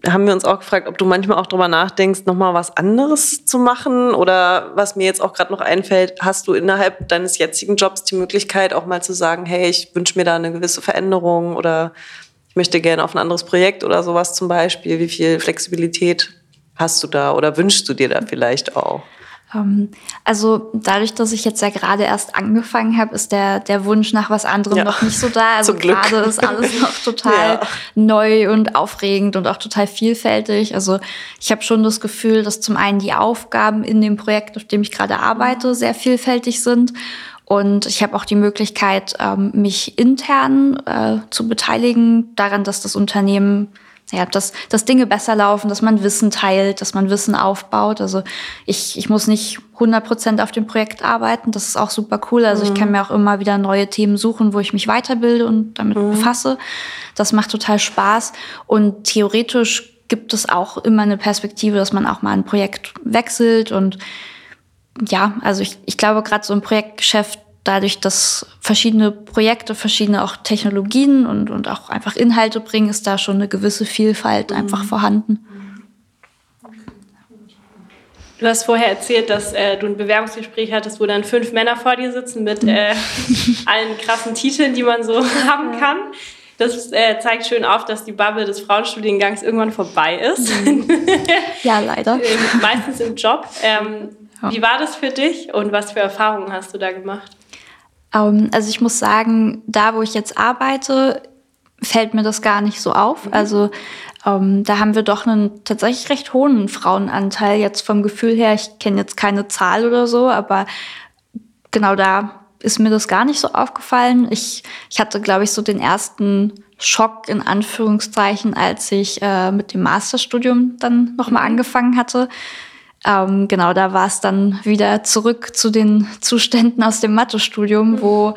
haben wir uns auch gefragt, ob du manchmal auch drüber nachdenkst, nochmal was anderes zu machen oder was mir jetzt auch gerade noch einfällt, hast du innerhalb deines jetzigen Jobs die Möglichkeit auch mal zu sagen, hey, ich wünsche mir da eine gewisse Veränderung oder ich möchte gerne auf ein anderes Projekt oder sowas zum Beispiel. Wie viel Flexibilität hast du da oder wünschst du dir da vielleicht auch? Ähm, also dadurch, dass ich jetzt ja gerade erst angefangen habe, ist der, der Wunsch nach was anderem ja. noch nicht so da. Also gerade ist alles noch total ja. neu und aufregend und auch total vielfältig. Also ich habe schon das Gefühl, dass zum einen die Aufgaben in dem Projekt, auf dem ich gerade arbeite, sehr vielfältig sind. Und ich habe auch die Möglichkeit, ähm, mich intern äh, zu beteiligen daran, dass das Unternehmen ja, dass, dass Dinge besser laufen, dass man Wissen teilt, dass man Wissen aufbaut. Also ich, ich muss nicht 100 Prozent auf dem Projekt arbeiten. Das ist auch super cool. Also mhm. ich kann mir auch immer wieder neue Themen suchen, wo ich mich weiterbilde und damit mhm. befasse. Das macht total Spaß. Und theoretisch gibt es auch immer eine Perspektive, dass man auch mal ein Projekt wechselt. Und ja, also ich, ich glaube, gerade so ein Projektgeschäft dadurch, dass verschiedene Projekte, verschiedene auch Technologien und, und auch einfach Inhalte bringen, ist da schon eine gewisse Vielfalt mhm. einfach vorhanden. Du hast vorher erzählt, dass äh, du ein Bewerbungsgespräch hattest, wo dann fünf Männer vor dir sitzen mit äh, allen krassen Titeln, die man so haben kann. Das äh, zeigt schön auf, dass die Bubble des Frauenstudiengangs irgendwann vorbei ist. Mhm. ja, leider. Meistens im Job. Ähm, ja. Wie war das für dich und was für Erfahrungen hast du da gemacht? Ähm, also ich muss sagen, da wo ich jetzt arbeite, fällt mir das gar nicht so auf. Mhm. Also ähm, da haben wir doch einen tatsächlich recht hohen Frauenanteil jetzt vom Gefühl her. Ich kenne jetzt keine Zahl oder so, aber genau da ist mir das gar nicht so aufgefallen. Ich, ich hatte, glaube ich, so den ersten Schock in Anführungszeichen, als ich äh, mit dem Masterstudium dann nochmal mhm. angefangen hatte. Ähm, genau, da war es dann wieder zurück zu den Zuständen aus dem Mathestudium, mhm. wo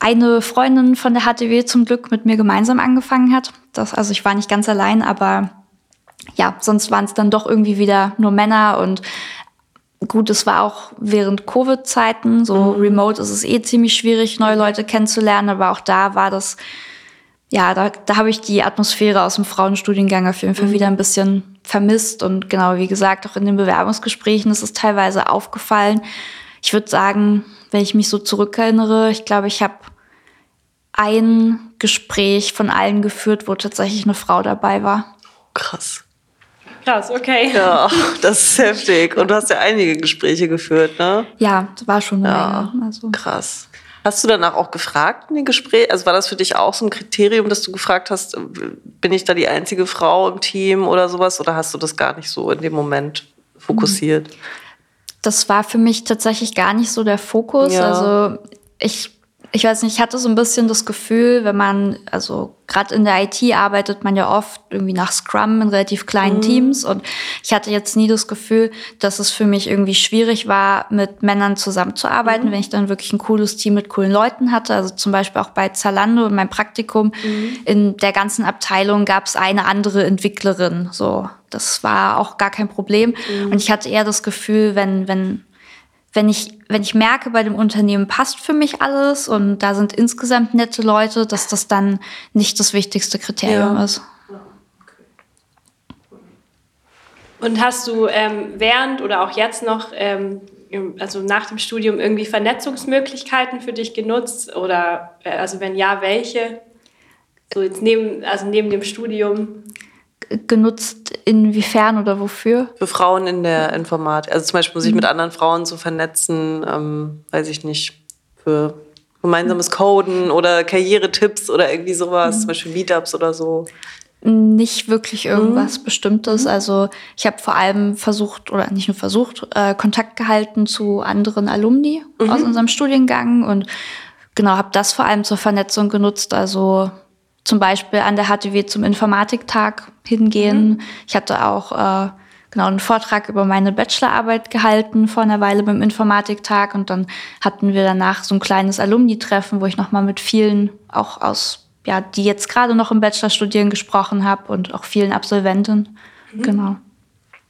eine Freundin von der HTW zum Glück mit mir gemeinsam angefangen hat. Das, also ich war nicht ganz allein, aber ja, sonst waren es dann doch irgendwie wieder nur Männer und gut, es war auch während Covid-Zeiten, so mhm. remote ist es eh ziemlich schwierig, neue Leute kennenzulernen, aber auch da war das, ja, da, da habe ich die Atmosphäre aus dem Frauenstudiengang auf jeden Fall mhm. wieder ein bisschen vermisst. Und genau, wie gesagt, auch in den Bewerbungsgesprächen ist es teilweise aufgefallen. Ich würde sagen, wenn ich mich so zurückerinnere, ich glaube, ich habe ein Gespräch von allen geführt, wo tatsächlich eine Frau dabei war. Krass. Krass, okay. Ja, das ist heftig. Und du hast ja einige Gespräche geführt, ne? Ja, das war schon eine ja, Menge. Also. Krass. Hast du danach auch gefragt in den Gesprächen? Also war das für dich auch so ein Kriterium, dass du gefragt hast, bin ich da die einzige Frau im Team oder sowas? Oder hast du das gar nicht so in dem Moment fokussiert? Das war für mich tatsächlich gar nicht so der Fokus. Ja. Also ich ich weiß nicht, ich hatte so ein bisschen das Gefühl, wenn man, also gerade in der IT arbeitet man ja oft irgendwie nach Scrum in relativ kleinen mhm. Teams und ich hatte jetzt nie das Gefühl, dass es für mich irgendwie schwierig war, mit Männern zusammenzuarbeiten, mhm. wenn ich dann wirklich ein cooles Team mit coolen Leuten hatte. Also zum Beispiel auch bei Zalando in meinem Praktikum, mhm. in der ganzen Abteilung gab es eine andere Entwicklerin. So, das war auch gar kein Problem. Mhm. Und ich hatte eher das Gefühl, wenn, wenn wenn ich, wenn ich merke, bei dem Unternehmen passt für mich alles und da sind insgesamt nette Leute, dass das dann nicht das wichtigste Kriterium ja. ist. Und hast du ähm, während oder auch jetzt noch, ähm, also nach dem Studium, irgendwie Vernetzungsmöglichkeiten für dich genutzt? Oder äh, also wenn ja, welche? So jetzt neben, also neben dem Studium? Genutzt, inwiefern oder wofür? Für Frauen in der Informatik. Also zum Beispiel sich mhm. mit anderen Frauen zu vernetzen, ähm, weiß ich nicht, für gemeinsames Coden oder Karrieretipps oder irgendwie sowas, mhm. zum Beispiel Meetups oder so. Nicht wirklich irgendwas mhm. Bestimmtes. Mhm. Also ich habe vor allem versucht, oder nicht nur versucht, äh, Kontakt gehalten zu anderen Alumni mhm. aus unserem Studiengang und genau, habe das vor allem zur Vernetzung genutzt. Also zum Beispiel an der HTW zum Informatiktag hingehen. Mhm. Ich hatte auch äh, genau einen Vortrag über meine Bachelorarbeit gehalten vor einer Weile beim Informatiktag und dann hatten wir danach so ein kleines Alumni-Treffen, wo ich nochmal mit vielen auch aus ja, die jetzt gerade noch im Bachelor studieren gesprochen habe und auch vielen Absolventen. Mhm. Genau.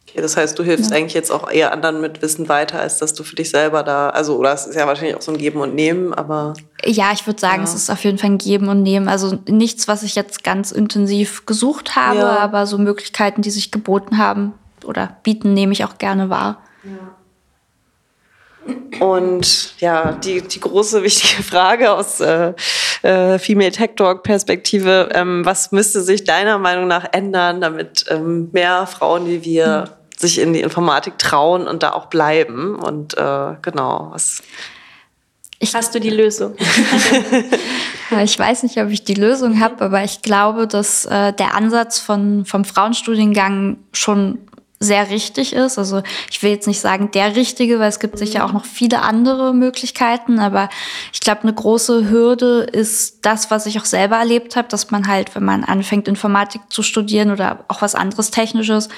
Okay, das heißt, du hilfst ja. eigentlich jetzt auch eher anderen mit Wissen weiter, als dass du für dich selber da, also, oder es ist ja wahrscheinlich auch so ein Geben und Nehmen, aber. Ja, ich würde sagen, ja. es ist auf jeden Fall ein Geben und Nehmen. Also nichts, was ich jetzt ganz intensiv gesucht habe, ja. aber so Möglichkeiten, die sich geboten haben oder bieten, nehme ich auch gerne wahr. Und ja, die, die große wichtige Frage aus äh, äh, Female Tech Talk Perspektive, ähm, was müsste sich deiner Meinung nach ändern, damit ähm, mehr Frauen wie wir mhm sich in die Informatik trauen und da auch bleiben. Und äh, genau, was. Ich, Hast du die Lösung? ich weiß nicht, ob ich die Lösung habe, aber ich glaube, dass äh, der Ansatz von, vom Frauenstudiengang schon sehr richtig ist. Also ich will jetzt nicht sagen der richtige, weil es gibt sicher auch noch viele andere Möglichkeiten, aber ich glaube, eine große Hürde ist das, was ich auch selber erlebt habe, dass man halt, wenn man anfängt, Informatik zu studieren oder auch was anderes Technisches,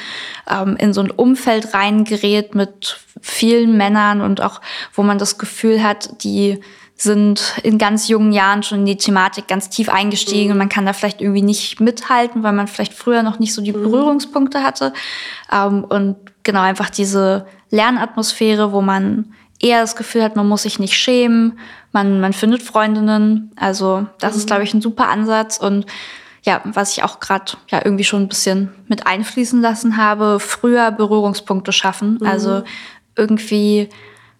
ähm, in so ein Umfeld reingerät mit vielen Männern und auch, wo man das Gefühl hat, die sind in ganz jungen Jahren schon in die Thematik ganz tief eingestiegen mhm. und man kann da vielleicht irgendwie nicht mithalten, weil man vielleicht früher noch nicht so die mhm. Berührungspunkte hatte. Ähm, und genau einfach diese Lernatmosphäre, wo man eher das Gefühl hat, man muss sich nicht schämen, man, man findet Freundinnen. Also das mhm. ist, glaube ich, ein super Ansatz. Und ja, was ich auch gerade ja irgendwie schon ein bisschen mit einfließen lassen habe, früher Berührungspunkte schaffen. Mhm. Also irgendwie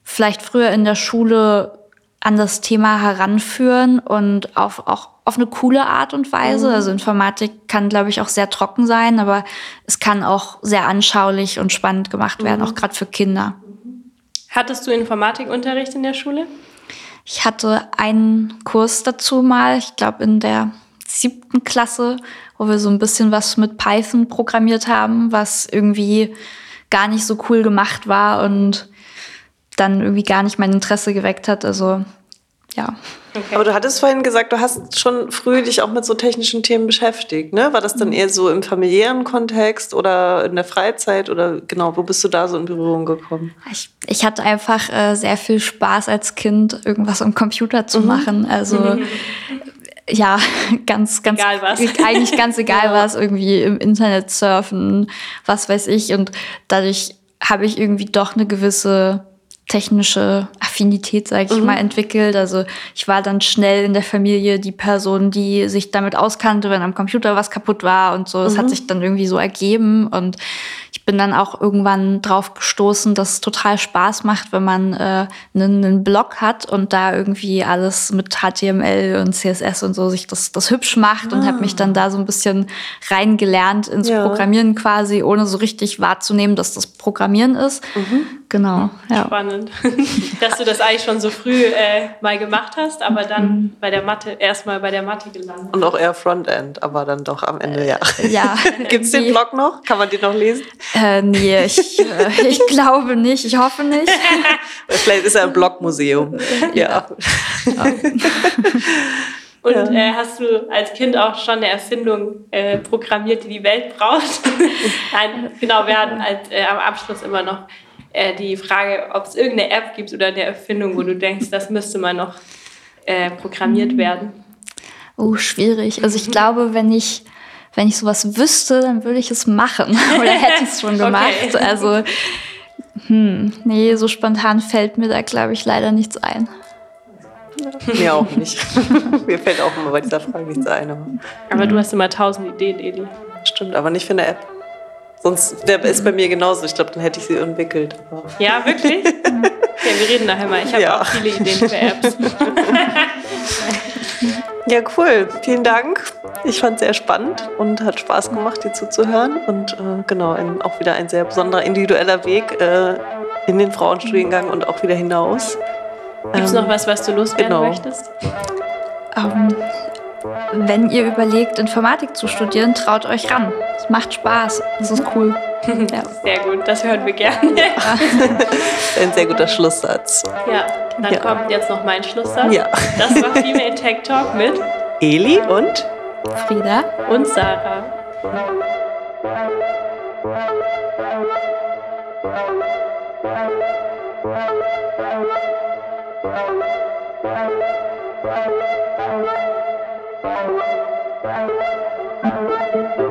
vielleicht früher in der Schule an das Thema heranführen und auf, auch auf eine coole Art und Weise. Mhm. Also Informatik kann, glaube ich, auch sehr trocken sein, aber es kann auch sehr anschaulich und spannend gemacht werden, mhm. auch gerade für Kinder. Hattest du Informatikunterricht in der Schule? Ich hatte einen Kurs dazu mal, ich glaube in der siebten Klasse, wo wir so ein bisschen was mit Python programmiert haben, was irgendwie gar nicht so cool gemacht war und dann irgendwie gar nicht mein Interesse geweckt hat. Also ja. Okay. Aber du hattest vorhin gesagt, du hast schon früh dich auch mit so technischen Themen beschäftigt, ne? War das dann mhm. eher so im familiären Kontext oder in der Freizeit oder genau, wo bist du da so in Berührung gekommen? Ich, ich hatte einfach äh, sehr viel Spaß als Kind, irgendwas am Computer zu mhm. machen. Also mhm. ja, ganz, ganz egal was. eigentlich ganz egal ja. was, irgendwie im Internet surfen, was weiß ich. Und dadurch habe ich irgendwie doch eine gewisse technische Affinität, sage ich mhm. mal, entwickelt. Also ich war dann schnell in der Familie die Person, die sich damit auskannte, wenn am Computer was kaputt war und so. Es mhm. hat sich dann irgendwie so ergeben und bin dann auch irgendwann drauf gestoßen, dass es total Spaß macht, wenn man äh, einen, einen Blog hat und da irgendwie alles mit HTML und CSS und so sich das, das hübsch macht ah. und habe mich dann da so ein bisschen reingelernt ins ja. Programmieren quasi, ohne so richtig wahrzunehmen, dass das Programmieren ist. Mhm. Genau. Ja. Spannend, dass du das eigentlich schon so früh äh, mal gemacht hast, aber dann mhm. bei der Mathe erstmal bei der Mathe gelandet. Und auch eher Frontend, aber dann doch am Ende ja. Ja. Gibt es den Blog noch? Kann man den noch lesen? Äh, nee, ich, äh, ich glaube nicht. Ich hoffe nicht. Vielleicht ist er ein Blogmuseum. Ja. Und ja. äh, hast du als Kind auch schon eine Erfindung äh, programmiert, die die Welt braucht? Nein, genau, wir hatten als, äh, am Abschluss immer noch äh, die Frage, ob es irgendeine App gibt oder eine Erfindung, wo du denkst, das müsste mal noch äh, programmiert werden. Oh, schwierig. Also ich glaube, wenn ich wenn ich sowas wüsste, dann würde ich es machen oder hätte ich es schon gemacht. Okay. Also hm, nee, so spontan fällt mir da glaube ich leider nichts ein. Mir auch nicht. Mir fällt auch immer bei dieser Frage nichts ein. Aber, aber du hast immer tausend Ideen, Eli. Stimmt, aber nicht für eine App. Sonst wäre es bei mir genauso. Ich glaube, dann hätte ich sie entwickelt. Ja, wirklich? okay, wir reden nachher mal. Ich habe ja. auch viele Ideen für Apps. Ja, cool. Vielen Dank. Ich fand es sehr spannend und hat Spaß gemacht, dir zuzuhören. Und äh, genau, ein, auch wieder ein sehr besonderer individueller Weg äh, in den Frauenstudiengang und auch wieder hinaus. Gibt es ähm, noch was, was du loswerden genau. möchtest? Um, ähm, wenn ihr überlegt, Informatik zu studieren, traut euch ran. Es macht Spaß. Es ist cool. Ja. Sehr gut, das hören wir gerne. Ja. Ein sehr guter Schlusssatz. Ja, dann ja. kommt jetzt noch mein Schlusssatz. Ja. Das war Female Tech Talk mit Eli und Frieda und Sarah. Thank you.